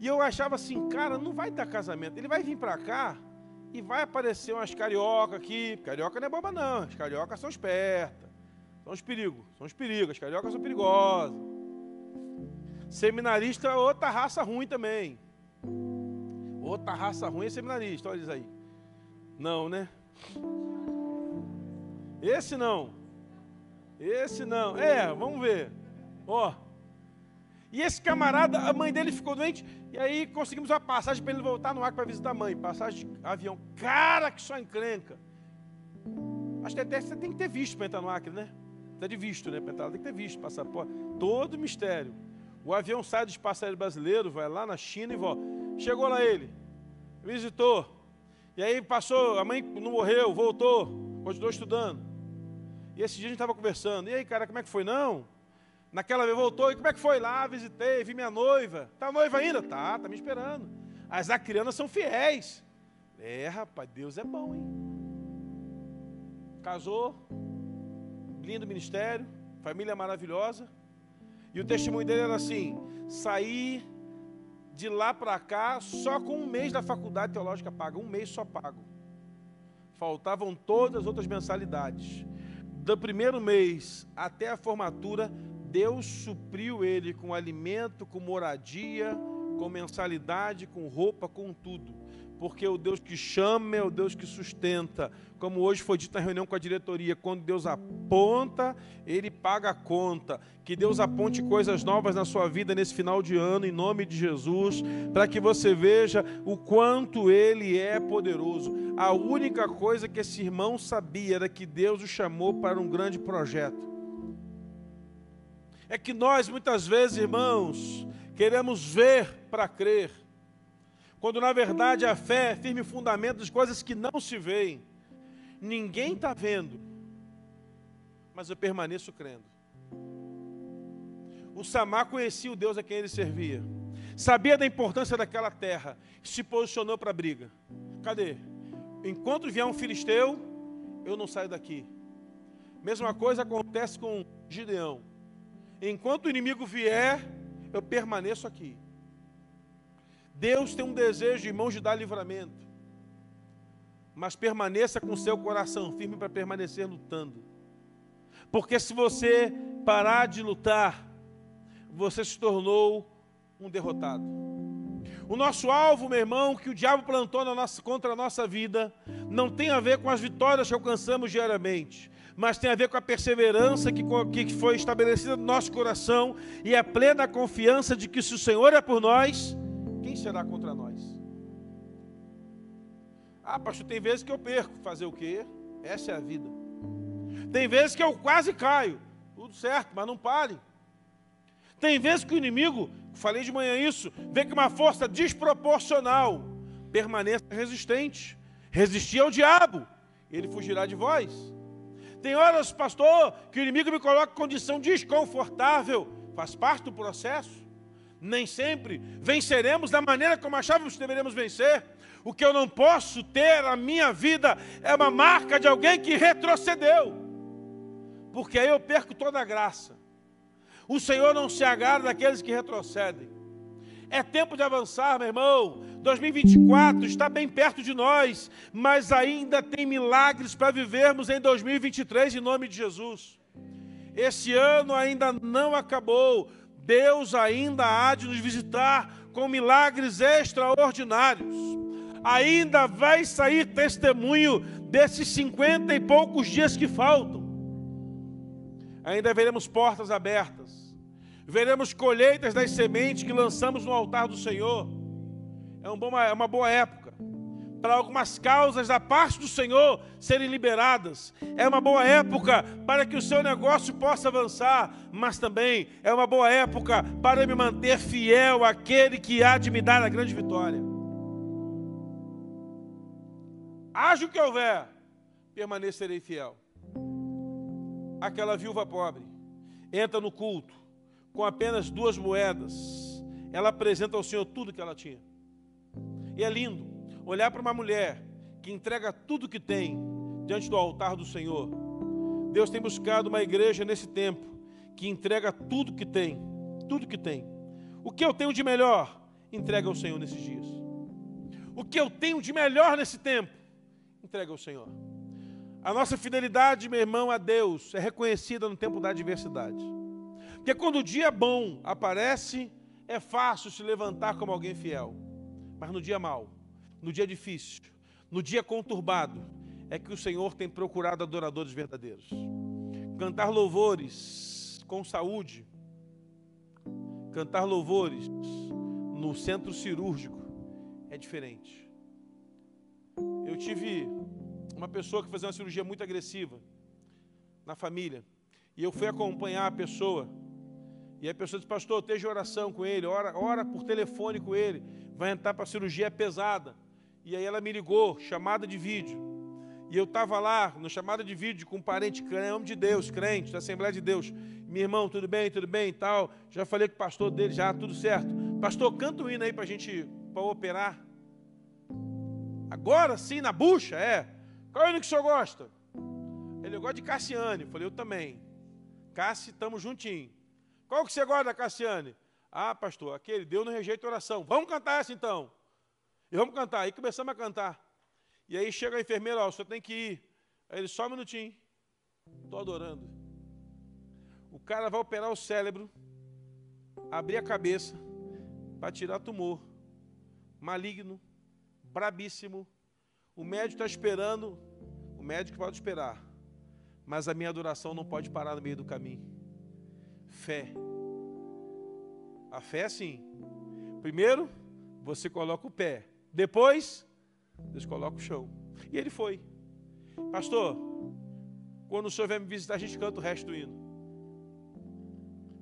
E eu achava assim, cara, não vai dar casamento. Ele vai vir para cá e vai aparecer umas carioca aqui. Carioca não é boba, não. As cariocas são espertas. São os perigos. São os perigos. As cariocas são perigosas. Seminarista é outra raça ruim também. Outra raça ruim é seminarista, olha eles aí. Não, né? Esse não. Esse não. É, vamos ver. Ó. E esse camarada, a mãe dele ficou doente, e aí conseguimos uma passagem para ele voltar no Acre para visitar a mãe. Passagem de avião. Cara, que só encrenca. Acho que até você tem que ter visto para entrar no Acre, né? Está de visto, né? Para entrar, tem que ter visto, passaporte. Todo mistério. O avião sai do espaço aéreo brasileiro, vai lá na China e volta. Chegou lá ele, visitou. E aí passou, a mãe não morreu, voltou, continuou estudando. E esse dia a gente estava conversando. E aí, cara, como é que foi? Não. Naquela vez voltou, e como é que foi lá? Visitei, vi minha noiva. Tá noiva ainda? Tá, tá me esperando. As acrianas são fiéis. É, rapaz, Deus é bom, hein? Casou, lindo ministério, família maravilhosa. E o testemunho dele era assim: saí de lá para cá só com um mês da faculdade teológica paga, um mês só pago. Faltavam todas as outras mensalidades. Do primeiro mês até a formatura, Deus supriu ele com alimento, com moradia, com mensalidade, com roupa, com tudo porque o Deus que chama é o Deus que sustenta. Como hoje foi dito na reunião com a diretoria, quando Deus aponta, Ele paga a conta. Que Deus aponte coisas novas na sua vida nesse final de ano, em nome de Jesus, para que você veja o quanto Ele é poderoso. A única coisa que esse irmão sabia era que Deus o chamou para um grande projeto. É que nós, muitas vezes, irmãos, queremos ver para crer quando na verdade a fé é firme fundamento das coisas que não se veem. Ninguém está vendo, mas eu permaneço crendo. O Samar conhecia o Deus a quem ele servia, sabia da importância daquela terra, se posicionou para a briga. Cadê? Enquanto vier um filisteu, eu não saio daqui. Mesma coisa acontece com Gideão. Enquanto o inimigo vier, eu permaneço aqui. Deus tem um desejo, irmãos, de dar livramento. Mas permaneça com seu coração firme para permanecer lutando. Porque se você parar de lutar, você se tornou um derrotado. O nosso alvo, meu irmão, que o diabo plantou nossa, contra a nossa vida, não tem a ver com as vitórias que alcançamos diariamente, mas tem a ver com a perseverança que, que foi estabelecida no nosso coração e a plena confiança de que se o Senhor é por nós, quem será contra nós? Ah, pastor, tem vezes que eu perco. Fazer o quê? Essa é a vida. Tem vezes que eu quase caio. Tudo certo, mas não pare. Tem vezes que o inimigo, falei de manhã isso, vê com uma força desproporcional. Permaneça resistente. Resistir ao diabo, ele fugirá de vós. Tem horas, pastor, que o inimigo me coloca em condição desconfortável. Faz parte do processo nem sempre venceremos da maneira como achávamos que deveríamos vencer. O que eu não posso ter na minha vida é uma marca de alguém que retrocedeu, porque aí eu perco toda a graça. O Senhor não se agrada daqueles que retrocedem. É tempo de avançar, meu irmão. 2024 está bem perto de nós, mas ainda tem milagres para vivermos em 2023 em nome de Jesus. Esse ano ainda não acabou Deus ainda há de nos visitar com milagres extraordinários. Ainda vai sair testemunho desses cinquenta e poucos dias que faltam. Ainda veremos portas abertas. Veremos colheitas das sementes que lançamos no altar do Senhor. É uma boa, é uma boa época. para algumas causas da parte do Senhor serem liberadas. É uma boa época para que o seu negócio possa avançar, mas também é uma boa época para me manter fiel àquele que há de me dar a grande vitória. Haja o que houver, permanecerei fiel. Aquela viúva pobre entra no culto com apenas duas moedas. Ela apresenta ao Senhor tudo que ela tinha. E é lindo olhar para uma mulher que entrega tudo que tem diante do altar do Senhor. Deus tem buscado uma igreja nesse tempo que entrega tudo que tem, tudo que tem. O que eu tenho de melhor, entrega ao Senhor nesses dias. O que eu tenho de melhor nesse tempo, entrega ao Senhor. A nossa fidelidade, meu irmão, a Deus é reconhecida no tempo da adversidade. Porque quando o dia bom aparece, é fácil se levantar como alguém fiel. Mas no dia mau, no dia difícil, no dia conturbado, é que o Senhor tem procurado adoradores verdadeiros. Cantar louvores com saúde, cantar louvores no centro cirúrgico é diferente. Eu tive uma pessoa que fazia uma cirurgia muito agressiva na família, e eu fui acompanhar a pessoa e a pessoa disse, pastor, esteja oração com ele, ora, ora por telefone com ele, vai entrar para a cirurgia pesada. E aí ela me ligou, chamada de vídeo. E eu estava lá, na chamada de vídeo, com um parente crente, homem de Deus, crente, da Assembleia de Deus. Meu irmão, tudo bem, tudo bem e tal. Já falei com o pastor dele, já, tudo certo. Pastor, canta o hino aí para a gente, para operar. Agora sim, na bucha, é. Qual é o hino que o senhor gosta? Ele gosta de Cassiane. Eu falei, eu também. Cassi, estamos juntinho. Qual que você gosta, Cassiane? Ah, pastor, aquele Deus não rejeita oração. Vamos cantar essa então. E vamos cantar. Aí começamos a cantar. E aí chega a enfermeira, ó, o senhor tem que ir. Aí ele, só um minutinho. Estou adorando. O cara vai operar o cérebro, abrir a cabeça, para tirar tumor. Maligno, brabíssimo. O médico está esperando. O médico pode esperar. Mas a minha adoração não pode parar no meio do caminho fé. A fé é assim. Primeiro, você coloca o pé. Depois, Deus coloca o chão. E ele foi. Pastor, quando o senhor vem me visitar, a gente canta o resto do hino.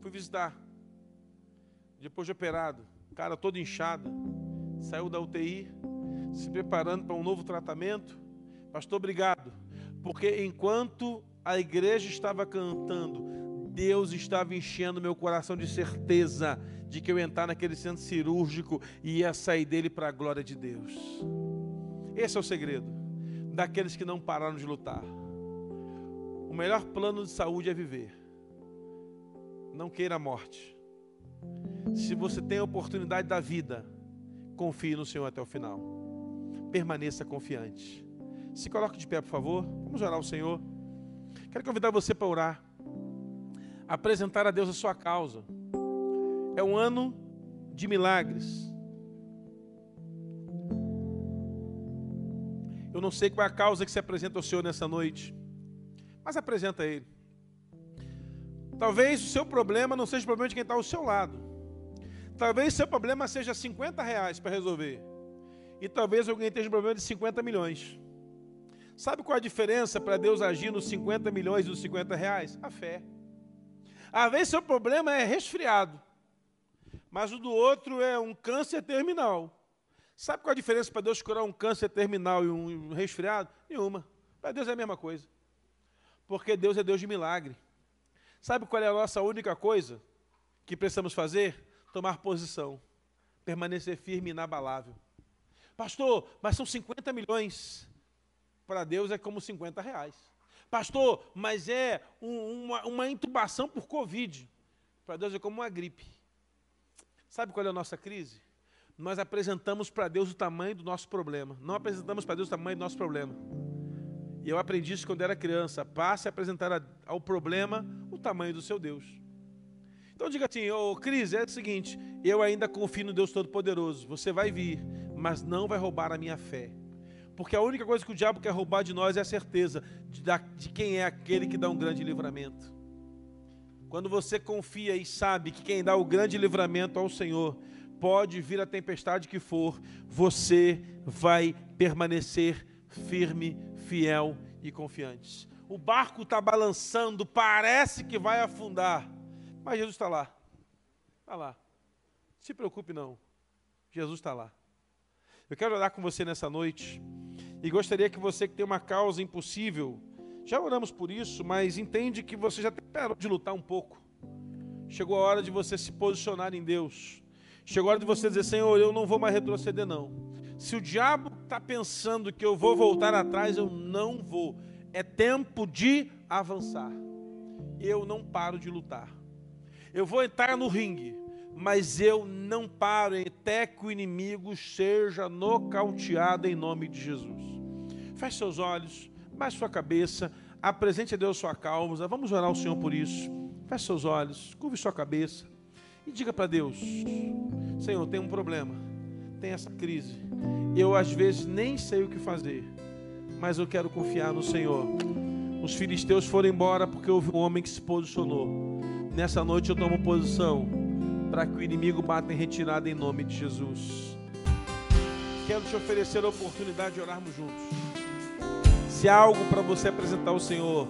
Fui visitar. Depois de operado, cara todo inchado, saiu da UTI, se preparando para um novo tratamento. Pastor, obrigado. Porque enquanto a igreja estava cantando, Deus estava enchendo meu coração de certeza de que eu entrar naquele centro cirúrgico e ia sair dele para a glória de Deus. Esse é o segredo daqueles que não pararam de lutar. O melhor plano de saúde é viver. Não queira a morte. Se você tem a oportunidade da vida, confie no Senhor até o final. Permaneça confiante. Se coloque de pé, por favor. Vamos orar ao Senhor. Quero convidar você para orar apresentar a Deus a sua causa. É um ano de milagres. Eu não sei qual é a causa que se apresenta ao Senhor nessa noite, mas apresenta a Ele. Talvez o seu problema não seja o problema de quem está ao seu lado. Talvez seu problema seja 50 reais para resolver. E talvez alguém tenha um problema de 50 milhões. Sabe qual a diferença para Deus agir nos 50 milhões e nos 50 reais? A fé. Às vezes seu problema é resfriado, mas o do outro é um câncer terminal. Sabe qual a diferença para Deus curar um câncer terminal e um resfriado? Nenhuma. Para Deus é a mesma coisa. Porque Deus é Deus de milagre. Sabe qual é a nossa única coisa que precisamos fazer? Tomar posição. Permanecer firme e inabalável. Pastor, mas são 50 milhões. Para Deus é como 50 reais. Pastor, mas é um, uma, uma intubação por Covid. Para Deus é como uma gripe. Sabe qual é a nossa crise? Nós apresentamos para Deus o tamanho do nosso problema. Não apresentamos para Deus o tamanho do nosso problema. E eu aprendi isso quando era criança. Passe a apresentar ao problema o tamanho do seu Deus. Então diga assim, ô oh, Cris, é o seguinte, eu ainda confio no Deus Todo-Poderoso. Você vai vir, mas não vai roubar a minha fé. Porque a única coisa que o diabo quer roubar de nós é a certeza de, de quem é aquele que dá um grande livramento. Quando você confia e sabe que quem dá o grande livramento ao Senhor, pode vir a tempestade que for, você vai permanecer firme, fiel e confiantes. O barco está balançando, parece que vai afundar, mas Jesus está lá. Está lá. Se preocupe não. Jesus está lá. Eu quero orar com você nessa noite e gostaria que você que tem uma causa impossível, já oramos por isso, mas entende que você já parou de lutar um pouco. Chegou a hora de você se posicionar em Deus. Chegou a hora de você dizer, Senhor, eu não vou mais retroceder não. Se o diabo está pensando que eu vou voltar atrás, eu não vou. É tempo de avançar. Eu não paro de lutar. Eu vou entrar no ringue mas eu não paro até que o inimigo seja nocauteado em nome de Jesus. Feche seus olhos, baixe sua cabeça, apresente a Deus sua causa, vamos orar ao Senhor por isso. Feche seus olhos, curve sua cabeça e diga para Deus: Senhor, tem um problema, tem essa crise. Eu às vezes nem sei o que fazer, mas eu quero confiar no Senhor. Os filisteus foram embora porque houve um homem que se posicionou. Nessa noite eu tomo posição para que o inimigo bata em retirada em nome de Jesus. Quero te oferecer a oportunidade de orarmos juntos. Se há algo para você apresentar ao Senhor,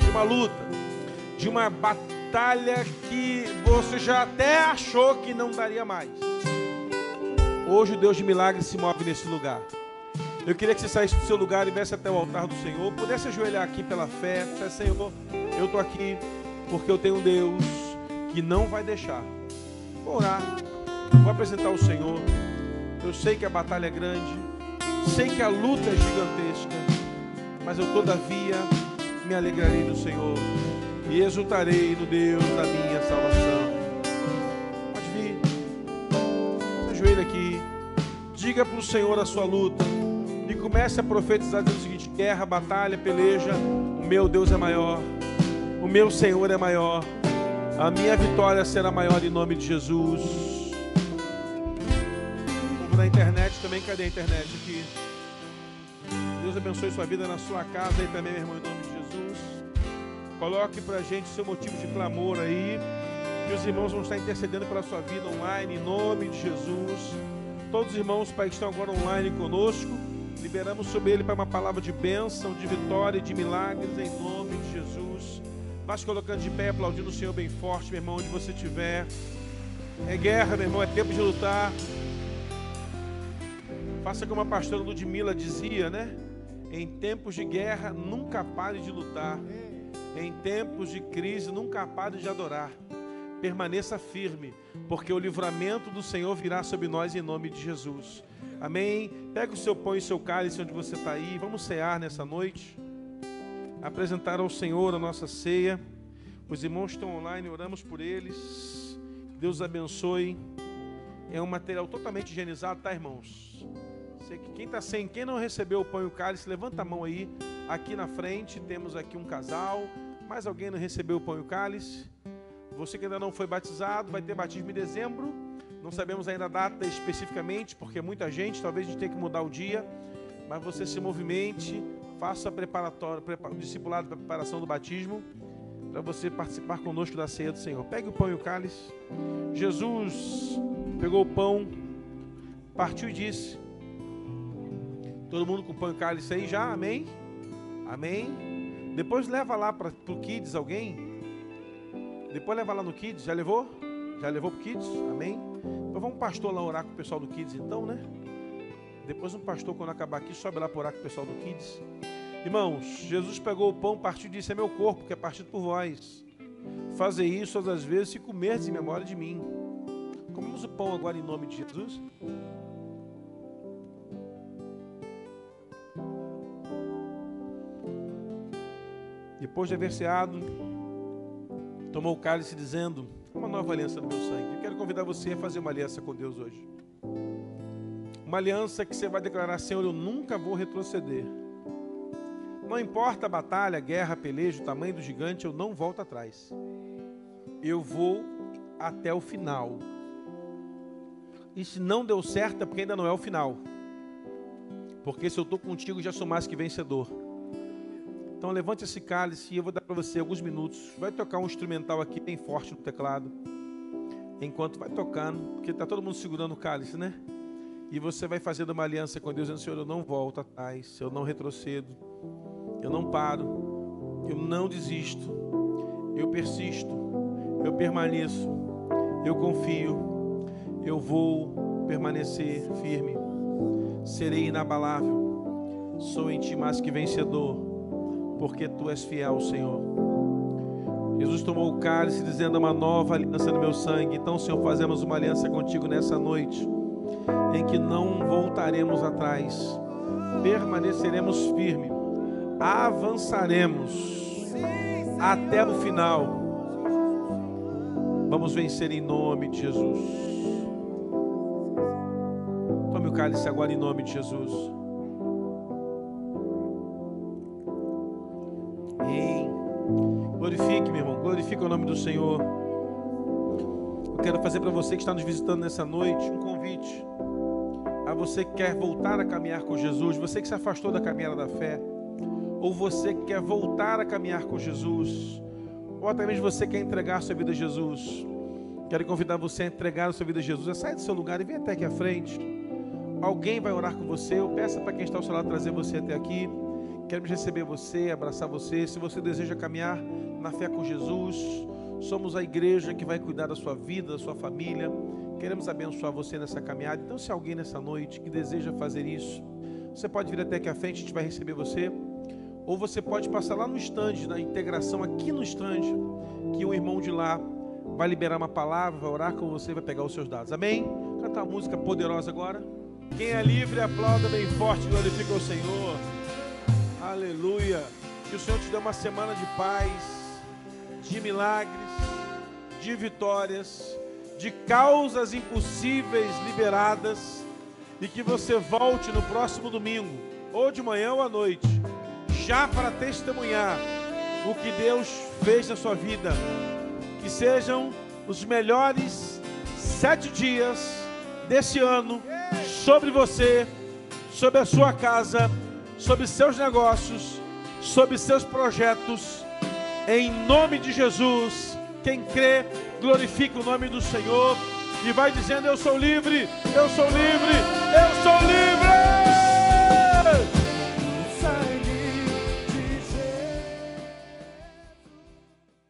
de uma luta, de uma batalha que você já até achou que não daria mais. Hoje o Deus de milagres se move nesse lugar. Eu queria que você saísse do seu lugar e viesse até o altar do Senhor, pudesse ajoelhar aqui pela fé, Senhor, eu estou aqui porque eu tenho um Deus que não vai deixar. Vou orar, vou apresentar o Senhor. Eu sei que a batalha é grande, sei que a luta é gigantesca, mas eu todavia me alegrarei no Senhor e exultarei no Deus da minha salvação. Pode vir, se ajoelha aqui, diga para o Senhor a sua luta e comece a profetizar dizendo o seguinte: guerra, batalha, peleja, o meu Deus é maior, o meu Senhor é maior. A minha vitória será maior em nome de Jesus. Como na internet também, cadê a internet aqui? Deus abençoe sua vida na sua casa e também, meu irmão, em nome de Jesus. Coloque pra gente seu motivo de clamor aí. Que os irmãos vão estar intercedendo pela sua vida online, em nome de Jesus. Todos os irmãos, Pai, que estão agora online conosco, liberamos sobre ele para uma palavra de bênção, de vitória e de milagres, em nome de. Vá se colocando de pé, aplaudindo o Senhor bem forte, meu irmão, onde você estiver. É guerra, meu irmão, é tempo de lutar. Faça como a pastora Ludmilla dizia, né? Em tempos de guerra, nunca pare de lutar. Em tempos de crise, nunca pare de adorar. Permaneça firme, porque o livramento do Senhor virá sobre nós em nome de Jesus. Amém? Pega o seu pão e o seu cálice onde você está aí. Vamos cear nessa noite apresentar ao Senhor a nossa ceia. Os irmãos estão online, oramos por eles. Deus abençoe. É um material totalmente higienizado, tá, irmãos? Quem está sem, quem não recebeu o pão e o cálice, levanta a mão aí. Aqui na frente temos aqui um casal. Mais alguém não recebeu o pão e o cálice? Você que ainda não foi batizado, vai ter batismo em dezembro. Não sabemos ainda a data especificamente, porque muita gente, talvez a gente tenha que mudar o dia. Mas você se movimente, faça preparatório, o discipulado para preparação do batismo, para você participar conosco da ceia do Senhor. Pegue o pão e o cálice. Jesus pegou o pão, partiu e disse: Todo mundo com o pão e o cálice aí já? Amém? Amém? Depois leva lá para o Kids alguém. Depois leva lá no Kids. Já levou? Já levou para o Kids? Amém? Então vamos pastor lá orar com o pessoal do Kids então, né? Depois um pastor, quando acabar aqui, sobe lá por o pessoal do Kids. Irmãos, Jesus pegou o pão, partiu e disse: É meu corpo, que é partido por vós. Fazer isso todas as vezes e comer em memória de mim. Comemos o pão agora em nome de Jesus. Depois de haver ceado, tomou o cálice dizendo: Uma nova aliança do meu sangue. Eu quero convidar você a fazer uma aliança com Deus hoje. Uma aliança que você vai declarar, Senhor, eu nunca vou retroceder. Não importa a batalha, guerra, a peleja, o tamanho do gigante, eu não volto atrás. Eu vou até o final. E se não deu certo, é porque ainda não é o final. Porque se eu estou contigo, já sou mais que vencedor. Então levante esse cálice e eu vou dar para você alguns minutos. Vai tocar um instrumental aqui bem forte no teclado. Enquanto vai tocando, porque está todo mundo segurando o cálice, né? E você vai fazendo uma aliança com Deus, dizendo: Senhor, eu não volto atrás, eu não retrocedo, eu não paro, eu não desisto, eu persisto, eu permaneço, eu confio, eu vou permanecer firme, serei inabalável, sou em ti mais que vencedor, porque tu és fiel, Senhor. Jesus tomou o cálice dizendo uma nova aliança no meu sangue. Então, Senhor, fazemos uma aliança contigo nessa noite em que não voltaremos atrás, permaneceremos firmes, avançaremos até o final. Vamos vencer em nome de Jesus. Tome o cálice agora em nome de Jesus. Glorifique, meu irmão, glorifique o nome do Senhor. Eu quero fazer para você que está nos visitando nessa noite um convite você que quer voltar a caminhar com Jesus, você que se afastou da caminhada da fé, ou você que quer voltar a caminhar com Jesus, ou até mesmo você quer entregar sua vida a Jesus. Quero convidar você a entregar a sua vida a Jesus. Sai do seu lugar e vem até aqui à frente. Alguém vai orar com você. Eu peço para quem está ao seu lado trazer você até aqui. Queremos receber você, abraçar você. Se você deseja caminhar na fé com Jesus, somos a igreja que vai cuidar da sua vida, da sua família. Queremos abençoar você nessa caminhada. Então, se alguém nessa noite que deseja fazer isso, você pode vir até aqui à frente, a gente vai receber você. Ou você pode passar lá no estande, na integração aqui no estande, que o irmão de lá vai liberar uma palavra, vai orar com você, vai pegar os seus dados. Amém? Cantar uma música poderosa agora. Quem é livre, aplauda bem forte, glorifica o Senhor. Aleluia. Que o Senhor te dê uma semana de paz, de milagres, de vitórias de causas impossíveis liberadas e que você volte no próximo domingo, ou de manhã ou à noite, já para testemunhar o que Deus fez na sua vida. Que sejam os melhores sete dias desse ano sobre você, sobre a sua casa, sobre seus negócios, sobre seus projetos. Em nome de Jesus, quem crê, glorifica o nome do Senhor e vai dizendo: Eu sou livre, eu sou livre, eu sou livre.